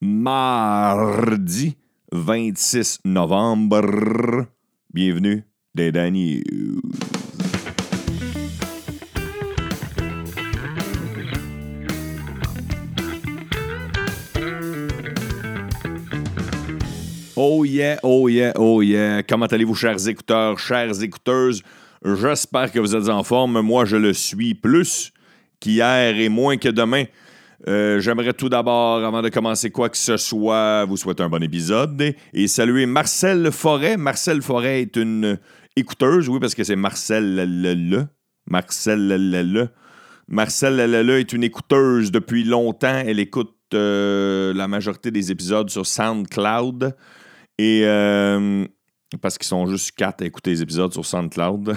mardi 26 novembre. Bienvenue des Danny. Oh yeah, oh yeah, oh yeah. Comment allez-vous, chers écouteurs, chères écouteuses? J'espère que vous êtes en forme. Moi, je le suis plus qu'hier et moins que demain. Euh, J'aimerais tout d'abord, avant de commencer quoi que ce soit, vous souhaiter un bon épisode et, saluer Marcel Forêt. Marcel Forêt est une écouteuse, oui, parce que c'est Marcel le, Marcel le, Marcel le, est une écouteuse depuis longtemps. Elle écoute euh, la majorité des épisodes sur SoundCloud. Et euh, parce qu'ils sont juste quatre à écouter les épisodes sur SoundCloud.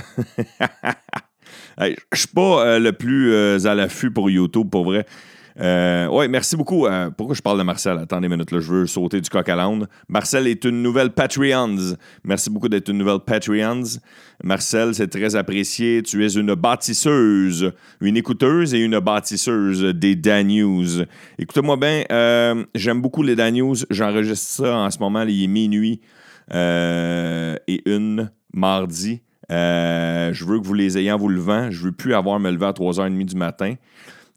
Je suis pas le plus à l'affût pour YouTube, pour vrai. Euh, oui, merci beaucoup. Euh, pourquoi je parle de Marcel? Attendez une minute, là, je veux sauter du coq à l'âne. Marcel est une nouvelle Patreons. Merci beaucoup d'être une nouvelle Patreons. Marcel, c'est très apprécié. Tu es une bâtisseuse, une écouteuse et une bâtisseuse des Dan News. Écoutez-moi bien, euh, j'aime beaucoup les Dan News. J'enregistre ça en ce moment, il est minuit et une mardi. je veux que vous les ayez en vous levant. Je veux plus avoir à me lever à 3h30 du matin.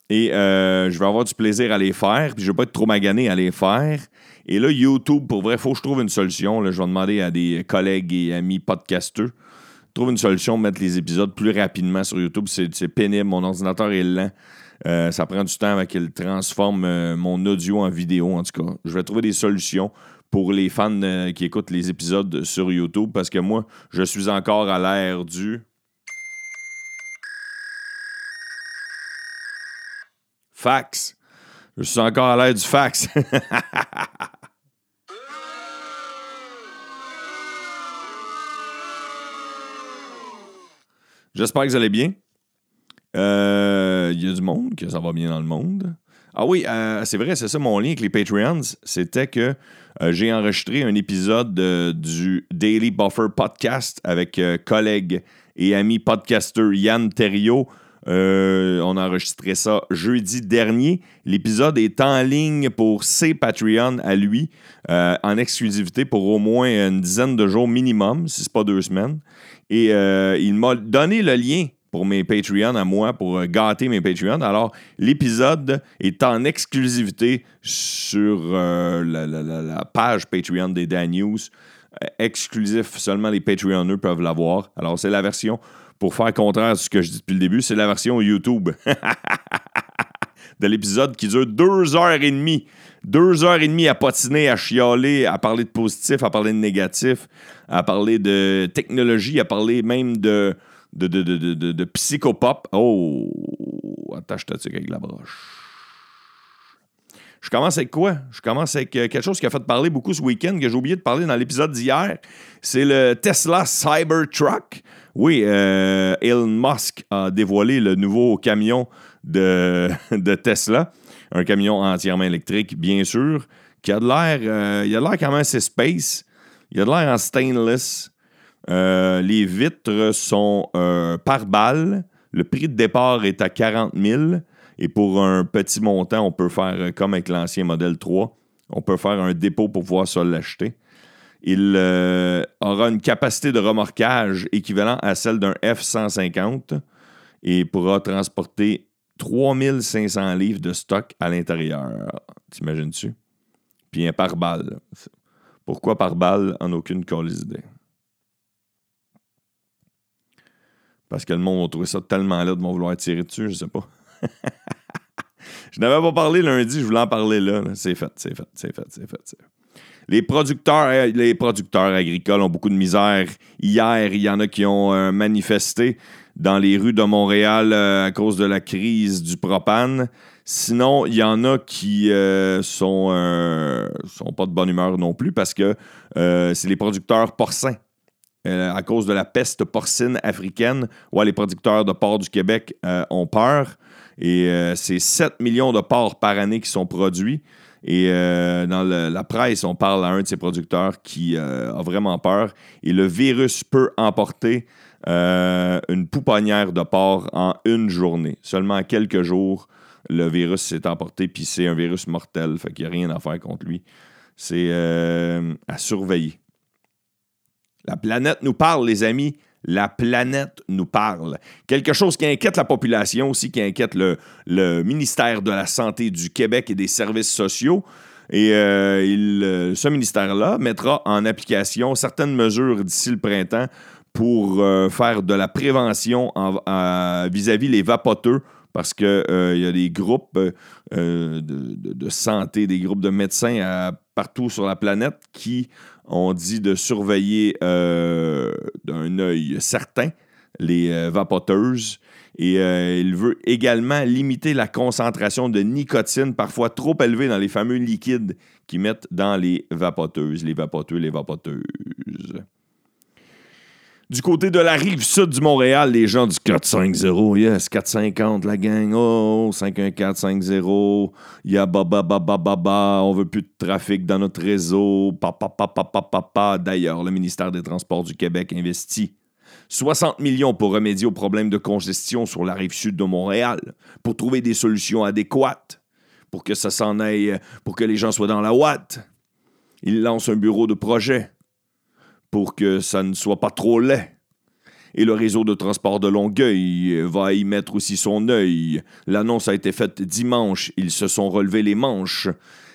Et euh, je vais avoir du plaisir à les faire, puis je ne vais pas être trop magané à les faire. Et là, YouTube, pour vrai, il faut que je trouve une solution. Là, je vais demander à des collègues et amis podcasteurs trouve une solution mettre les épisodes plus rapidement sur YouTube. C'est pénible. Mon ordinateur est lent. Euh, ça prend du temps avant qu'il transforme euh, mon audio en vidéo, en tout cas. Je vais trouver des solutions pour les fans qui écoutent les épisodes sur YouTube parce que moi, je suis encore à l'ère du Fax. Je suis encore à l'aide du fax. J'espère que vous allez bien. Euh, il y a du monde, que ça va bien dans le monde. Ah oui, euh, c'est vrai, c'est ça mon lien avec les Patreons. C'était que euh, j'ai enregistré un épisode du Daily Buffer podcast avec collègue et ami podcaster Yann Thériault euh, on a enregistré ça jeudi dernier. L'épisode est en ligne pour ses Patreon à lui, euh, en exclusivité pour au moins une dizaine de jours minimum, si ce n'est pas deux semaines. Et euh, il m'a donné le lien pour mes Patreons à moi, pour gâter mes Patreons. Alors, l'épisode est en exclusivité sur la, page Patreon des Dan News. exclusif, seulement les Patreonneurs peuvent l'avoir. Alors, c'est la version pour faire contraire à ce que je dis depuis le début, c'est la version YouTube de l'épisode qui dure deux heures et demie. Deux heures et demie à patiner, à chialer, à parler de positif, à parler de négatif, à parler de technologie, à parler même de, de, de, de, de, psychopop. Oh, attache-toi avec la broche. Je commence avec quoi? Je commence avec euh, quelque chose qui a fait parler beaucoup ce week-end, que j'ai oublié de parler dans l'épisode d'hier. C'est le Tesla Cybertruck. Oui, euh, Elon Musk a dévoilé le nouveau camion de, Tesla, un camion entièrement électrique, bien sûr, qui a de l'air, euh, il a l'air quand même assez space. Il a de l'air en stainless. Euh, les vitres sont par balle. Le prix de départ est à 40 000. Et pour un petit montant, on peut faire comme avec l'ancien modèle 3. On peut faire un dépôt pour pouvoir se l'acheter il euh, aura une capacité de remorquage équivalente à celle d'un F-150 et pourra transporter 3500 livres de stock à l'intérieur. T'imagines-tu? Puis un par balle. Pourquoi par balle? En aucune colise. Parce que le monde va trouver ça tellement là de m'en vouloir tirer dessus, je sais pas. je n'avais pas parlé lundi, je voulais en parler là. C'est fait, c'est fait, c'est fait, c'est fait. Les producteurs, euh, les producteurs agricoles ont beaucoup de misère. Hier, il y en a qui ont euh, manifesté dans les rues de Montréal euh, à cause de la crise du propane. Sinon, il y en a qui sont, sont pas de bonne humeur non plus parce que c'est les producteurs porcins. à cause de la peste porcine africaine, ouais, les producteurs de porcs du Québec ont peur. Et c'est 7 millions de porcs par année qui sont produits. Et euh, dans la presse, on parle à un de ses producteurs qui euh, a vraiment peur. Et le virus peut emporter euh, une pouponnière de porc en une journée. Seulement quelques jours, le virus s'est emporté, puis c'est un virus mortel, fait qu'il n'y a rien à faire contre lui. C'est euh, à surveiller. La planète nous parle, les amis. La planète nous parle. Quelque chose qui inquiète la population aussi, qui inquiète le, ministère de la Santé du Québec et des services sociaux. Et euh, euh, ce ministère-là mettra en application certaines mesures d'ici le printemps pour euh, faire de la prévention vis-à-vis les vapoteux parce qu'il il y a des groupes de, de, santé, des groupes de médecins partout sur la planète qui ont dit de surveiller d'un œil certain les vapoteuses et euh, il veut également limiter la concentration de nicotine, parfois trop élevée dans les fameux liquides qu'ils mettent dans les vapoteuses, les vapoteux, les vapoteuses. Du côté de la rive sud du Montréal, les gens du 450, yes, 450, la gang, oh, 51450, il y a baba, baba, baba, on veut plus de trafic dans notre réseau, papa, papa, papa, papa. D'ailleurs, le ministère des Transports du Québec investit 60 millions pour remédier aux problèmes de congestion sur la rive sud de Montréal, pour trouver des solutions adéquates, pour que ça s'en aille, pour que les gens soient dans la ouate. Il lance un bureau de projet pour que ça ne soit pas trop laid. Et le réseau de transport de Longueuil va y mettre aussi son œil. L'annonce a été faite dimanche. Ils se sont relevés les manches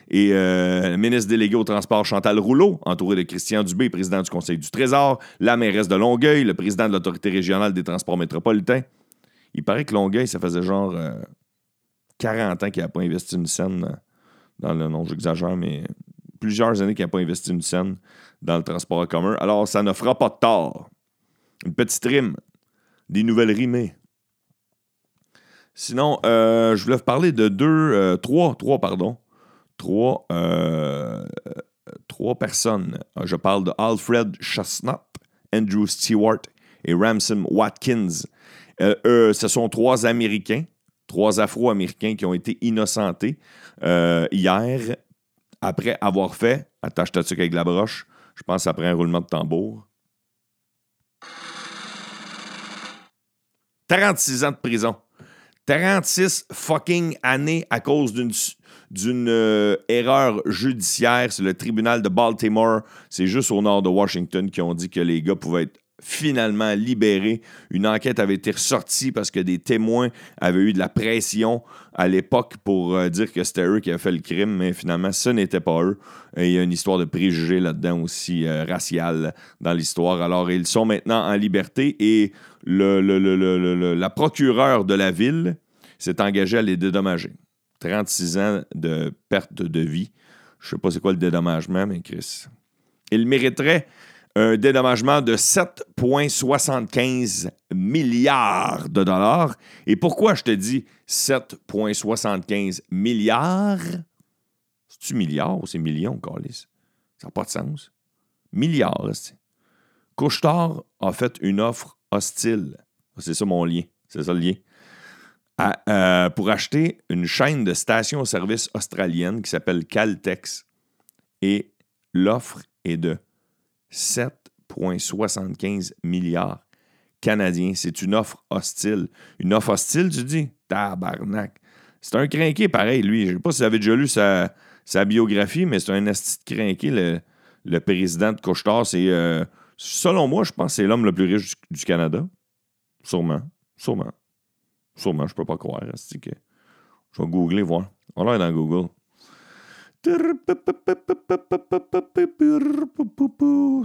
et euh, ministre délégué au transport Chantal Rouleau, entouré de Christian Dubé, président du Conseil du Trésor, la mairesse de Longueuil, le président de l'Autorité régionale des transports métropolitains. Il paraît que Longueuil, ça faisait genre 40 euh, ans qu'il n'a pas investi une scène dans le nom, j'exagère, mais plusieurs années qu'il n'a pas investi une scène dans le transport en commun. Alors, ça ne fera pas de tort. Une petite rime, des nouvelles rimées. Sinon, euh, je voulais vous parler de deux, trois, trois, pardon, trois, euh, trois personnes. Je parle de Alfred Chestnut, Andrew Stewart et Ramson Watkins. Euh, ce sont trois Américains, trois Afro-Américains qui ont été innocentés euh, hier après avoir fait, attache ta avec la broche, je pense après un roulement de tambour. 36 ans de prison. 36 fucking années à cause d'une euh, erreur judiciaire. C'est le tribunal de Baltimore. C'est juste au nord de Washington qui ont dit que les gars pouvaient être finalement libérés. Une enquête avait été ressortie parce que des témoins avaient eu de la pression à l'époque pour euh, dire que c'était eux qui avaient fait le crime, mais finalement, ce n'était pas eux. Il y a une histoire de préjugés là-dedans aussi, euh, raciale, dans l'histoire. Alors, ils sont maintenant en liberté et le, la procureure de la ville s'est engagée à les dédommager. 36 ans de perte de vie. Je ne sais pas c'est quoi le dédommagement, mais Chris. Il mériterait un dédommagement de 7,75 milliards de dollars. Et pourquoi je te dis 7,75 milliards? C'est-tu milliards ou c'est millions, Carlis? Ça n'a pas de sens. Milliards, c'est. Couchetard a fait une offre hostile. C'est ça mon lien. C'est ça le lien. Euh, pour acheter une chaîne de stations-service australienne qui s'appelle Caltex. Et l'offre est de 7,75 milliards canadiens. C'est une offre hostile. Une offre hostile, tu dis? Tabarnak. C'est un crinqué pareil, lui. Je ne sais pas si vous avez déjà lu sa, biographie, mais c'est un asti de crinqué, le, président de Couchetard. Euh, selon moi, je pense que c'est l'homme le plus riche du Canada. Sûrement. Sûrement. Sûrement, je peux pas croire. Que... Je vais googler, voir. On l'a dans Google.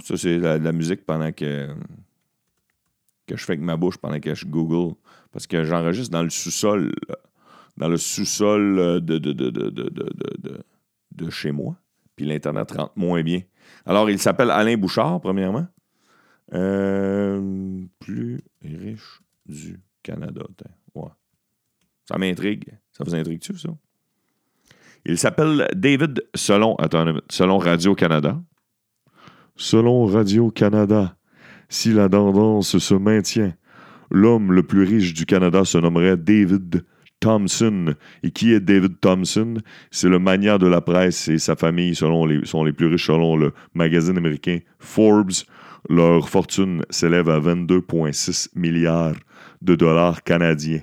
Ça, c'est la, la, musique pendant que, que je fais avec ma bouche pendant que je Google. Parce que j'enregistre dans le sous-sol. Dans le sous-sol de, de, de, de, de chez moi. Puis l'Internet rentre moins bien. Alors, il s'appelle Alain Bouchard, premièrement. Euh, plus riche du Canada. Ça m'intrigue. Ça vous intrigue-tu, ça? Il s'appelle David selon, Radio-Canada. Selon Radio-Canada, si la tendance se maintient, l'homme le plus riche du Canada se nommerait David Thompson. Et qui est David Thompson? C'est le mania de la presse et sa famille selon sont les plus riches selon le magazine américain Forbes. Leur fortune s'élève à 22,6 milliards de dollars canadiens.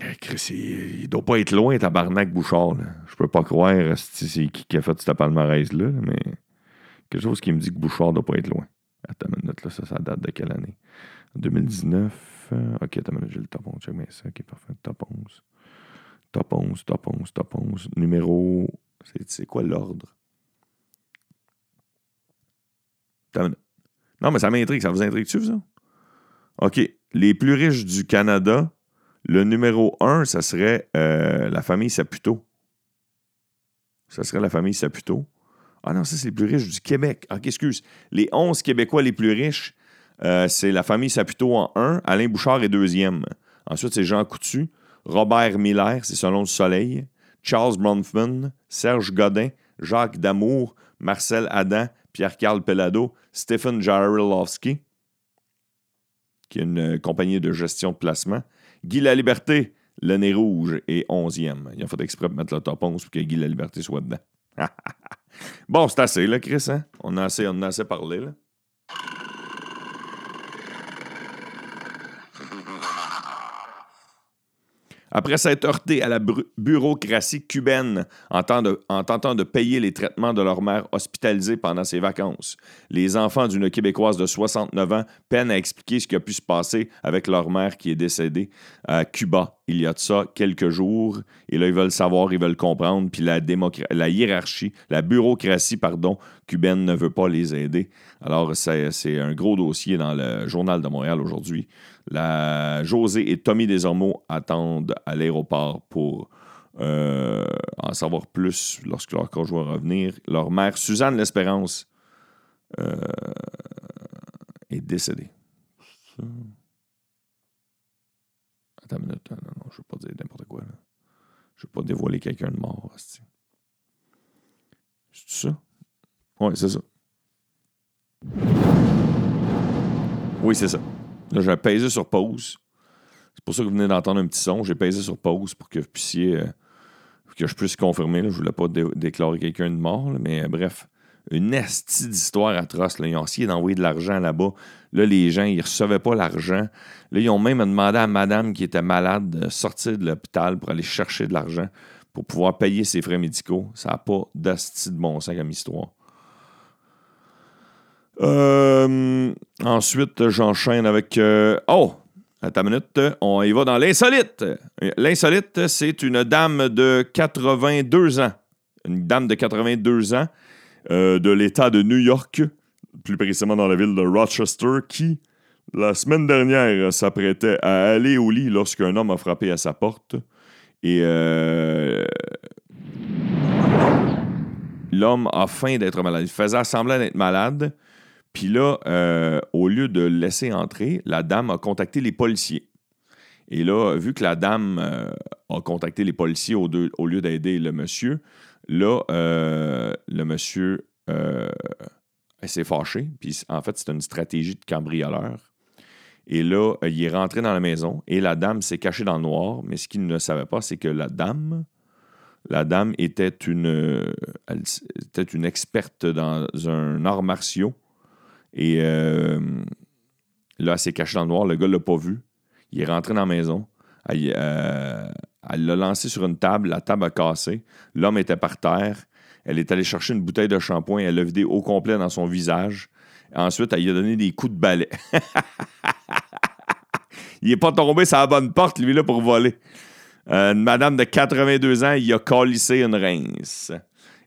Eh, Chris, il, il doit pas être loin, tabarnak Bouchard. Là. Je peux pas croire c'est qui a fait ce palmarès-là, là, mais quelque chose qui me dit que Bouchard doit pas être loin. Attends une minute, là, ça, ça date de quelle année? 2019. euh, ok, attends j'ai le top 11. Check bien ça. Ok, parfait. Top 11. Top 11, top 11, top 11. Numéro. C'est, quoi l'ordre? Non, mais ça m'intrigue. Ça vous intrigue-tu, ça? OK. Les plus riches du Canada, le numéro 1, ça serait euh, la famille Saputo. Ça serait la famille Saputo. Ah non, ça, c'est les plus riches du Québec. OK, excuse. Les 11 Québécois les plus riches, euh, c'est la famille Saputo en 1. Alain Bouchard est deuxième. Ensuite, c'est Jean Coutu. Robert Miller, c'est Selon le Soleil. Charles Bronfman. Serge Godin. Jacques Damour. Marcel Adam. Pierre-Carl Pellado. Stephen Jarolowski, qui est une euh, compagnie de gestion de placement. Guy Laliberté, le nez rouge, est 11e. Il a fait exprès de mettre le top 11 pour que Guy Laliberté soit dedans. bon, c'est assez, là, Chris. Hein? On, a assez, on a assez parlé. Là. Après s'être heurté à la bureaucratie cubaine en, tentant de payer les traitements de leur mère hospitalisée pendant ses vacances, les enfants d'une Québécoise de 69 ans peinent à expliquer ce qui a pu se passer avec leur mère qui est décédée à Cuba il y a de ça quelques jours. Et là, ils veulent savoir, ils veulent comprendre. Puis la, la hiérarchie, la bureaucratie, pardon, cubaine ne veut pas les aider. Alors, c'est un gros dossier dans le Journal de Montréal aujourd'hui. La José et Tommy Desormeaux attendent à l'aéroport pour euh, en savoir plus lorsque leur corps va revenir. Leur mère, Suzanne L'Espérance, euh, est décédée. Attends une minute. Non, non, non, je ne veux pas dire n'importe quoi. Je ne veux pas dévoiler quelqu'un de mort. C'est ça? Oui, c'est ça. Oui, c'est ça. Là, j'ai pesé sur pause. C'est pour ça que vous venez d'entendre un petit son. J'ai pesé sur pause pour que vous puissiez. euh, que je puisse confirmer. Là. Je voulais pas dé- déclarer quelqu'un de mort, mais euh, bref. Une estie d'histoire atroce. Ils ont essayé d'envoyer de l'argent là-bas. Là, les gens, ils recevaient pas l'argent. Là, ils ont même demandé à madame qui était malade de sortir de l'hôpital pour aller chercher de l'argent pour pouvoir payer ses frais médicaux. Ça n'a pas d'asti de bon sens comme histoire. Euh, ensuite, j'enchaîne avec. euh, oh! Attends une minute. On y va dans l'insolite. L'insolite, c'est une dame de 82 ans. Une dame de 82 ans euh, de l'État de New York, plus précisément dans la ville de Rochester, qui, la semaine dernière, s'apprêtait à aller au lit lorsqu'un homme a frappé à sa porte. Et l'homme a faim d'être malade. Il faisait semblant d'être malade. Puis là, euh, au lieu de le laisser entrer, la dame a contacté les policiers. Et là, vu que la dame euh, a contacté les policiers au, lieu d'aider le monsieur, là, euh, le monsieur s'est fâché. Puis en fait, c'est une stratégie de cambrioleur. Et là, il est rentré dans la maison et la dame s'est cachée dans le noir. Mais ce qu'il ne savait pas, c'est que la dame, la dame était une, était une experte dans un art martiaux. Et euh, là, elle s'est cachée dans le noir. Le gars l'a pas vu. Il est rentré dans la maison. Elle euh, elle l'a lancé sur une table. La table a cassé. L'homme était par terre. Elle est allée chercher une bouteille de shampoing. Elle l'a vidé au complet dans son visage. Ensuite, elle lui a donné des coups de balai. il n'est pas tombé sur la bonne porte, lui, là, pour voler. Euh, une madame de 82 ans, il a calissé une rince.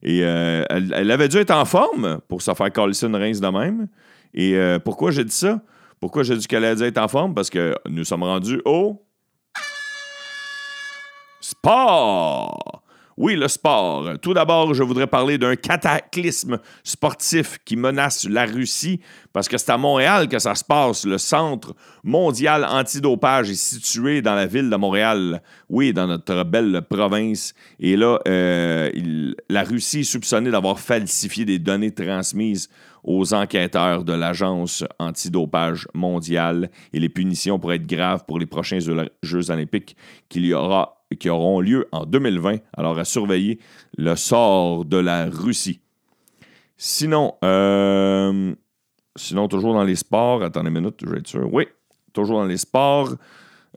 Et elle, avait dû être en forme pour se faire calisser une rince de même. Et euh, pourquoi j'ai dit ça? Pourquoi j'ai dit allait dû être en forme? Parce que nous sommes rendus au sport. Oui, le sport. Tout d'abord, je voudrais parler d'un cataclysme sportif qui menace la Russie, parce que c'est à Montréal que ça se passe. Le Centre mondial antidopage est situé dans la ville de Montréal, oui, dans notre belle province. Et là, euh, la Russie est soupçonnée d'avoir falsifié des données transmises aux enquêteurs de l'Agence antidopage mondiale et les punitions pourraient être graves pour les prochains Jeux olympiques qu'il y aura qui auront lieu en 2020. Alors, à surveiller le sort de la Russie. Sinon, euh, sinon toujours dans les sports, attendez une minute, je vais être sûr. Oui, toujours dans les sports.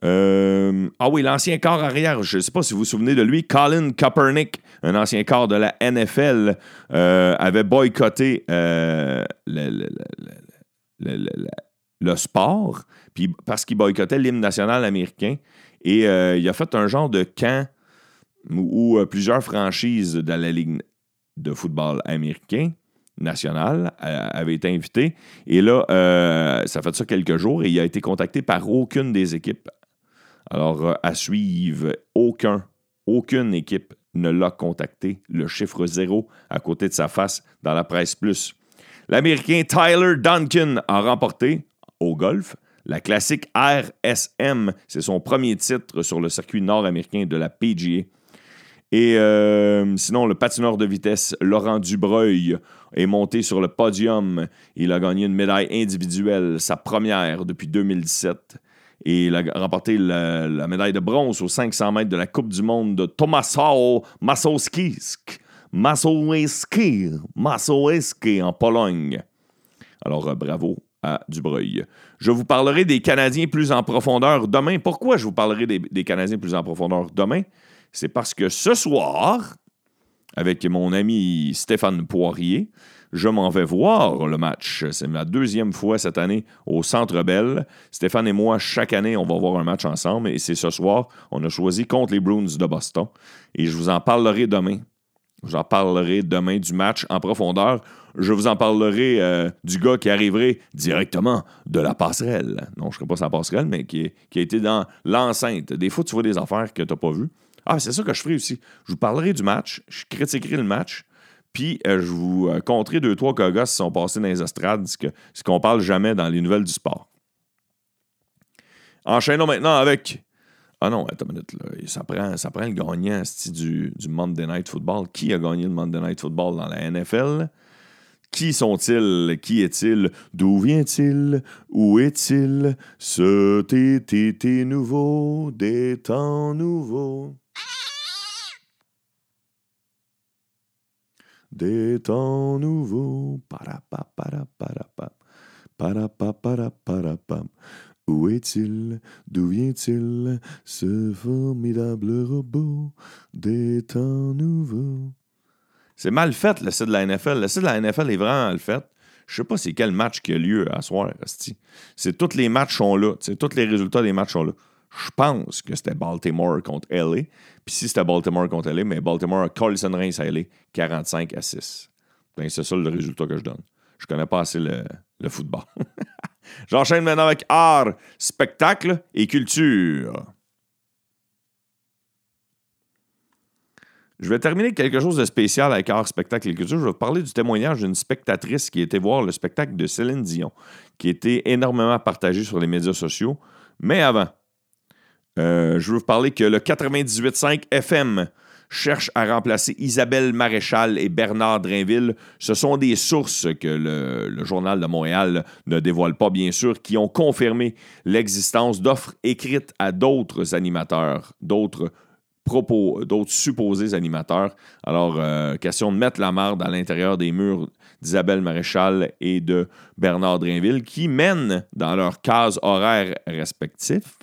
Euh, ah oui, l'ancien corps arrière, je ne sais pas si vous vous souvenez de lui, Colin Kaepernick, un ancien corps de la NFL, euh, avait boycotté euh, le, le, sport, puis parce qu'il boycottait l'hymne national américain. Et il a fait un genre de camp où, plusieurs franchises de la Ligue de football américain national avaient été invitées. Et là, ça fait ça quelques jours et il a été contacté par aucune des équipes alors, euh, à suivre, aucun, aucune équipe ne l'a contacté. Le chiffre zéro à côté de sa face dans la presse plus. L'Américain Tyler Duncan a remporté au golf la classique RSM. C'est son premier titre sur le circuit nord-américain de la PGA. Et euh, sinon, le patineur de vitesse Laurent Dubreuil est monté sur le podium. Il a gagné une médaille individuelle, sa première depuis 2017. Et il a remporté la, médaille de bronze aux 500 mètres de la Coupe du Monde de Tomasław Masowiecki. Masowiecki. Masowiecki en Pologne. Alors, euh, bravo à Dubreuil. Je vous parlerai des Canadiens plus en profondeur demain. Pourquoi je vous parlerai des, Canadiens plus en profondeur demain? C'est parce que ce soir, avec mon ami Stéphane Poirier, je m'en vais voir le match. C'est ma deuxième fois cette année au Centre Bell. Stéphane et moi, chaque année, on va voir un match ensemble et c'est ce soir. On a choisi contre les Bruins de Boston et je vous en parlerai demain. Je vous en parlerai demain du match en profondeur. Je vous en parlerai euh, du gars qui arriverait directement de la passerelle. Non, je ne serai pas sa passerelle, mais qui, a été dans l'enceinte. Des fois, tu vois des affaires que tu n'as pas vues. Ah, c'est ça que je ferai aussi. Je vous parlerai du match, je critiquerai le match, puis euh, je vous euh, deux, trois gars qui sont passés dans les estrades, ce qu'on parle jamais dans les nouvelles du sport. Enchaînons maintenant avec. Ah non, attends une minute. Là. Ça, prend, ça prend le gagnant du, du Monday Night Football. Qui a gagné le Monday Night Football dans la NFL? Qui sont-ils? Qui est-il? D'où vient-il? Où est-il? Ce TTT nouveau, des temps nouveaux. des temps nouveaux. Où est-il? D'où vient-il? Ce formidable robot des temps nouveaux? C'est mal fait, le site de la NFL. Le site de la NFL est vraiment mal fait. Je sais pas c'est quel match qui a lieu à soir, C'est tous les matchs sont là. Tous les résultats des matchs sont là. Je pense que c'était Baltimore contre LA. Puis si c'était Baltimore contre LA, mais Baltimore a Carlson Reims à LA 45 à 6. Ben, c'est ça le résultat que je donne. Je connais pas assez le, football. J'enchaîne maintenant avec art, spectacle et culture. Je vais terminer quelque chose de spécial avec art, spectacle et culture. Je vais vous parler du témoignage d'une spectatrice qui était voir le spectacle de Céline Dion, qui était énormément partagé sur les médias sociaux. Mais avant, euh, je veux vous parler que le 98.5 FM cherche à remplacer Isabelle Maréchal et Bernard Drainville. Ce sont des sources que le, Journal de Montréal ne dévoile pas, bien sûr, qui ont confirmé l'existence d'offres écrites à d'autres animateurs, d'autres propos, d'autres supposés animateurs. Alors, euh, question de mettre la marde à l'intérieur des murs d'Isabelle Maréchal et de Bernard Drainville, qui mènent dans leurs cases horaires respectifs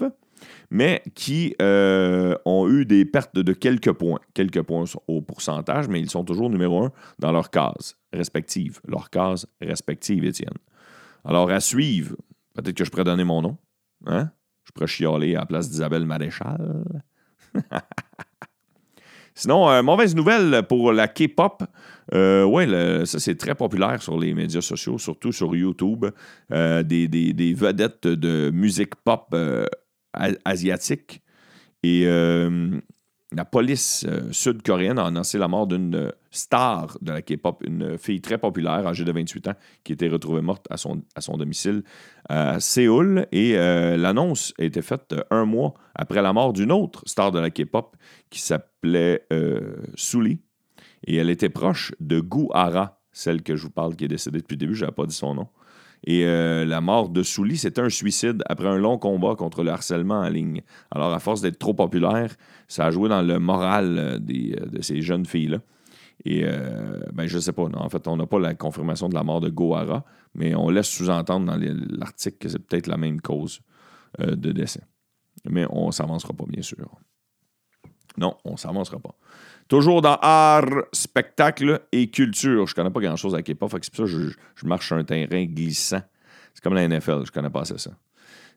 mais qui euh, ont eu des pertes de quelques points, quelques points au pourcentage, mais ils sont toujours numéro un dans leur case respective, leur case respective, Étienne. Alors, à suivre, peut-être que je pourrais donner mon nom. Hein? Je pourrais chialer à la place d'Isabelle Maréchal. Sinon, euh, mauvaise nouvelle pour la K-pop. Euh, oui, ça c'est très populaire sur les médias sociaux, surtout sur YouTube. des, des, vedettes de musique pop asiatique. Et euh, la police euh, sud-coréenne a annoncé la mort d'une star de la K-pop, une fille très populaire, âgée de 28 ans, qui était retrouvée morte à son, domicile à Séoul. Et euh, l'annonce a été faite un mois après la mort d'une autre star de la K-pop qui s'appelait Suli. Et elle était proche de Gu Hara, celle que je vous parle qui est décédée depuis le début, je n'avais pas dit son nom. Et euh, la mort de Souli, c'était un suicide après un long combat contre le harcèlement en ligne. Alors, à force d'être trop populaire, ça a joué dans le moral euh, euh, de ces jeunes filles-là. Et ben, je sais pas. en fait, on n'a pas la confirmation de la mort de Gohara, mais on laisse sous-entendre dans l'article que c'est peut-être la même cause de décès. Mais on ne s'avancera pas, bien sûr. Non, on ne s'avancera pas. Toujours dans art, spectacle et culture. Je connais pas grand-chose à K-pop, c'est pour ça que je, marche sur un terrain glissant. C'est comme la NFL, je connais pas assez ça.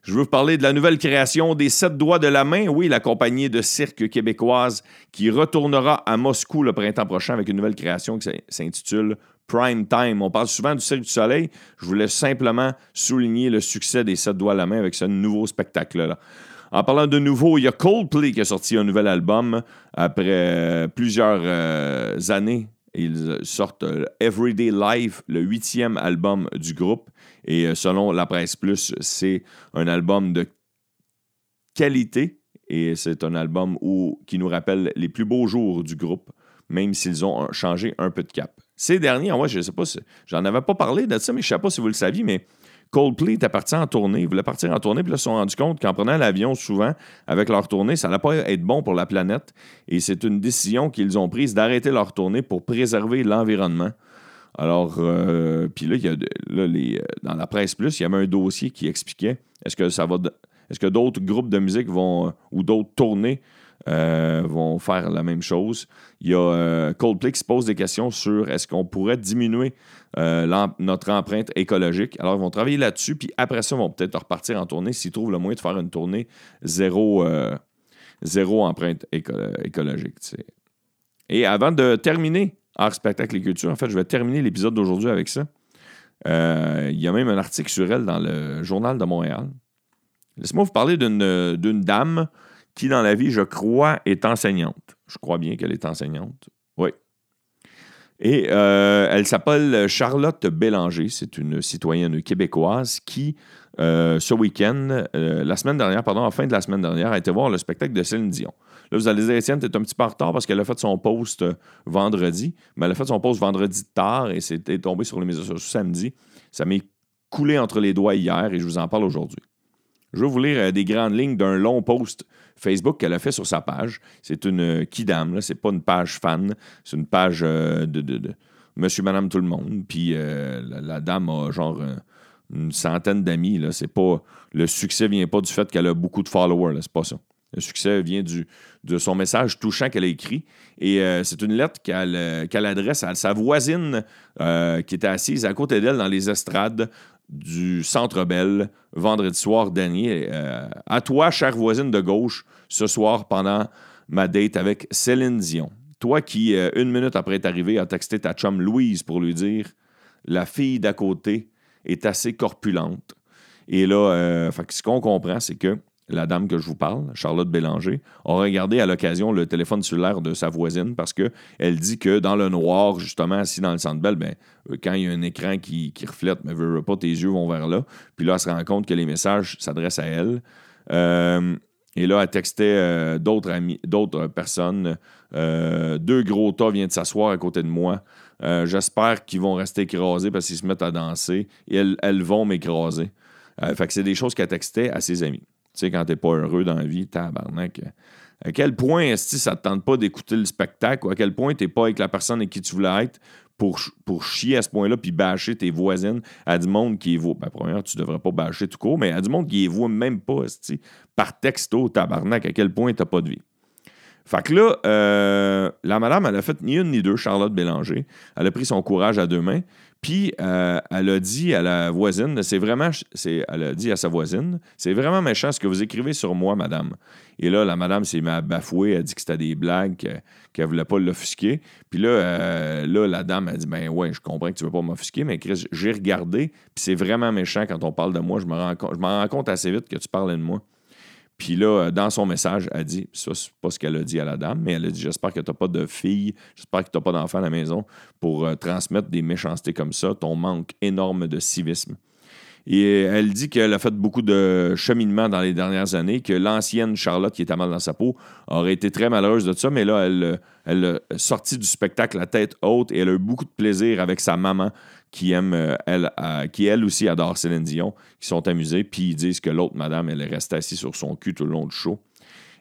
Je veux vous parler de la nouvelle création des Sept Doigts de la Main. Oui, la compagnie de cirque québécoise qui retournera à Moscou le printemps prochain avec une nouvelle création qui s'intitule Prime Time. On parle souvent du Cirque du Soleil. Je voulais simplement souligner le succès des Sept Doigts de la Main avec ce nouveau spectacle-là. En parlant de nouveau, il y a Coldplay qui a sorti un nouvel album après euh, plusieurs euh, années. Ils sortent euh, Everyday Life, le huitième album du groupe. Et selon la presse plus, c'est un album de qualité. Et c'est un album qui nous rappelle les plus beaux jours du groupe, même s'ils ont changé un peu de cap. Ces derniers, moi, je ne sais pas si. J'en avais pas parlé de ça, mais je ne sais pas si vous le saviez, mais Coldplay était parti en tournée. Ils voulaient partir en tournée, puis là, ils se sont rendus compte qu'en prenant l'avion souvent avec leur tournée, ça n'allait pas être bon pour la planète. Et c'est une décision qu'ils ont prise d'arrêter leur tournée pour préserver l'environnement. Alors, euh, puis là, y a, euh, dans la presse plus, il y avait un dossier qui expliquait est-ce que ça va, est-ce que d'autres groupes de musique vont ou d'autres tournées euh, vont faire la même chose. Il y a euh, Coldplay qui se pose des questions sur est-ce qu'on pourrait diminuer euh, notre empreinte écologique. Alors, ils vont travailler là-dessus, puis après ça, ils vont peut-être repartir en tournée s'ils trouvent le moyen de faire une tournée zéro, zéro empreinte écologique. Et avant de terminer Art, spectacle et culture, en fait, je vais terminer l'épisode d'aujourd'hui avec ça. il y a même un article sur elle dans le Journal de Montréal. Laissez-moi vous parler d'une dame qui, dans la vie, je crois, est enseignante. Je crois bien qu'elle est enseignante. Oui. Et euh, elle s'appelle Charlotte Bélanger. C'est une citoyenne québécoise qui, euh, ce week-end, euh, la semaine dernière, pardon, en fin de la semaine dernière, a été voir le spectacle de Céline Dion. Là, vous allez dire, Étienne, tu es un petit peu en retard parce qu'elle a fait son post vendredi, mais elle a fait son post vendredi tard et c'était tombé sur les médias sociaux samedi. Ça m'est coulé entre les doigts hier et je vous en parle aujourd'hui. Je vais vous lire des grandes lignes d'un long post Facebook qu'elle a fait sur sa page. C'est une euh, kidam, c'est pas une page fan, c'est une page euh, de, monsieur, madame, tout le monde. Puis euh, la, dame a genre une centaine d'amis. Le succès vient pas du fait qu'elle a beaucoup de followers, c'est pas ça. Le succès vient du, de son message touchant qu'elle a écrit. Et c'est une lettre qu'elle adresse à sa voisine qui était assise à côté d'elle dans les estrades du Centre Bell vendredi soir dernier. Euh, à toi, chère voisine de gauche, ce soir pendant ma date avec Céline Dion. Toi qui, euh, une minute après être arrivé, as texté ta chum Louise pour lui dire la fille d'à côté est assez corpulente. Et là, euh, ce qu'on comprend, c'est que la dame que je vous parle, Charlotte Bélanger, a regardé à l'occasion le téléphone cellulaire de sa voisine parce qu'elle dit que dans le noir, justement, assis dans le centre belle, ben, euh, quand il y a un écran qui, reflète, mais veut pas, tes yeux vont vers là. Puis là, elle se rend compte que les messages s'adressent à elle. Euh, et là, elle textait euh, d'autres personnes. deux gros tas viennent s'asseoir à côté de moi. j'espère qu'ils vont rester écrasés parce qu'ils se mettent à danser. Et elles, elles vont m'écraser. fait que c'est des choses qu'elle textait à ses amis. Tu sais, quand t'es pas heureux dans la vie, tabarnak. À quel point est-ce que ça te tente pas d'écouter le spectacle ou à quel point t'es pas avec la personne avec qui tu voulais être pour, pour chier à ce point-là puis bâcher tes voisines à du monde qui est voit. Ben, première, tu devrais pas bâcher tout court, mais à du monde qui est voit même pas, par texto, tabarnak, à quel point t'as pas de vie. Fait que là, euh, la madame, elle a fait ni une ni deux, Charlotte Bélanger. Elle a pris son courage à deux mains. Puis euh, elle a dit à la voisine, c'est vraiment, c'est, elle a dit à sa voisine, c'est vraiment méchant ce que vous écrivez sur moi, madame. Et là, la madame s'est mise à elle a dit que c'était des blagues, qu'elle ne voulait pas l'offusquer. Puis là, euh, là, la dame a dit, ben ouais, je comprends que tu ne veux pas m'offusquer, mais Chris, j'ai regardé, puis c'est vraiment méchant quand on parle de moi. Je me rends, je rends compte assez vite que tu parlais de moi. Puis là, euh, dans son message, elle dit, ça, c'est pas ce qu'elle a dit à la dame, mais elle a dit J'espère que tu n'as pas de fille, j'espère que tu n'as pas d'enfant à la maison pour euh, transmettre des méchancetés comme ça, ton manque énorme de civisme. Et elle dit qu'elle a fait beaucoup de cheminement dans les dernières années, que l'ancienne Charlotte, qui était mal dans sa peau, aurait été très malheureuse de ça, mais là, elle, elle a sorti du spectacle la tête haute et elle a eu beaucoup de plaisir avec sa maman qui aime, euh, elle, qui elle aussi adore Céline Dion, qui sont amusés, puis ils disent que l'autre madame, elle est restée assise sur son cul tout le long du show.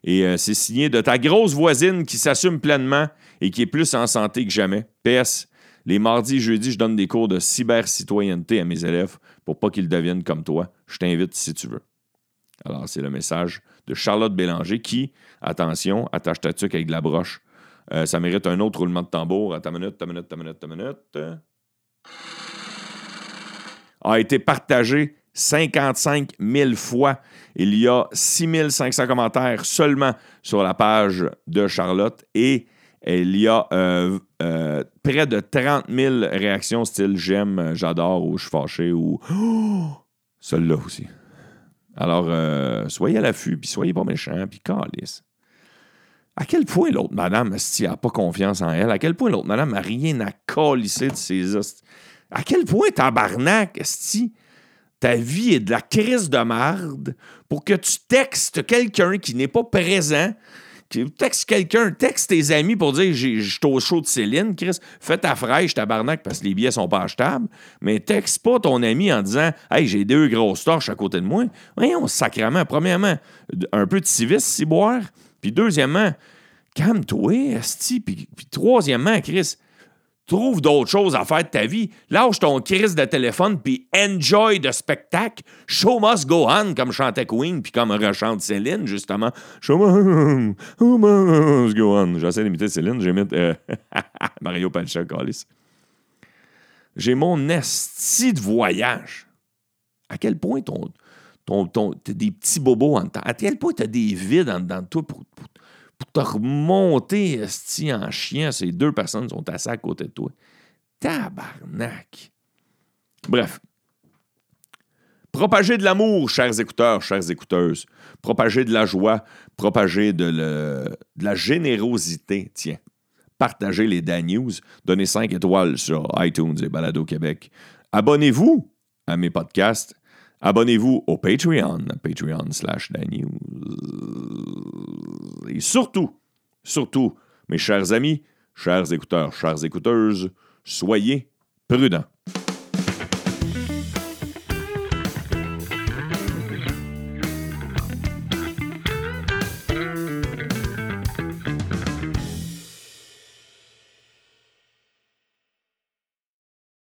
Et euh, c'est signé de ta grosse voisine qui s'assume pleinement et qui est plus en santé que jamais. PS, les mardis et jeudis, je donne des cours de cyber-citoyenneté à mes élèves pour pas qu'ils deviennent comme toi. Je t'invite si tu veux. Alors, c'est le message de Charlotte Bélanger qui, attention, attache ta tuque avec de la broche. Euh, ça mérite un autre roulement de tambour. Ta minute, ta minute, ta minute, ta minute. A été partagé 55 000 fois. Il y a 6 500 commentaires seulement sur la page de Charlotte et il y a euh, euh, près de 30 000 réactions style j'aime, j'adore ou je suis fâché ou celle-là aussi. Alors, euh, soyez à l'affût, puis soyez pas méchants, puis calice. À quel point l'autre madame, si n'a pas confiance en elle, à quel point l'autre madame n'a rien à calisser de ses. À quel point tabarnak, si ta vie est de la crise de marde pour que tu textes quelqu'un qui n'est pas présent, texte quelqu'un, texte tes amis pour dire je suis au show de Céline, Chris, fais ta fraîche, tabarnak, parce que les billets sont pas achetables, mais texte pas ton ami en disant Hey, j'ai deux grosses torches à côté de moi. Voyons, sacrément, premièrement, un peu de civisme, si boire, puis deuxièmement, calme-toi, esti, puis troisièmement, Chris, Trouve d'autres choses à faire de ta vie. Lâche ton crise de téléphone puis enjoy the spectacle. Show must go on, comme chantait Queen puis comme rechante Céline, justement. Show must go on. J'essaie d'imiter Céline, j'imite euh, Mario Pancha, J'ai mon esti de voyage. À quel point ton, t'as des petits bobos en temps? À quel point t'as des vides en dedans de toi pour te remonter esti, en chien, ces deux personnes sont assis à côté de toi. Tabarnak. Bref. Propager de l'amour, chers écouteurs, chères écouteuses. Propager de la joie, propager de, de la générosité. Tiens. Partagez les Dan News. Donnez 5 étoiles sur iTunes et Balado Québec. Abonnez-vous à mes podcasts Abonnez-vous au Patreon, Patreon slash Et surtout, surtout, mes chers amis, chers écouteurs, chères écouteuses, soyez prudents.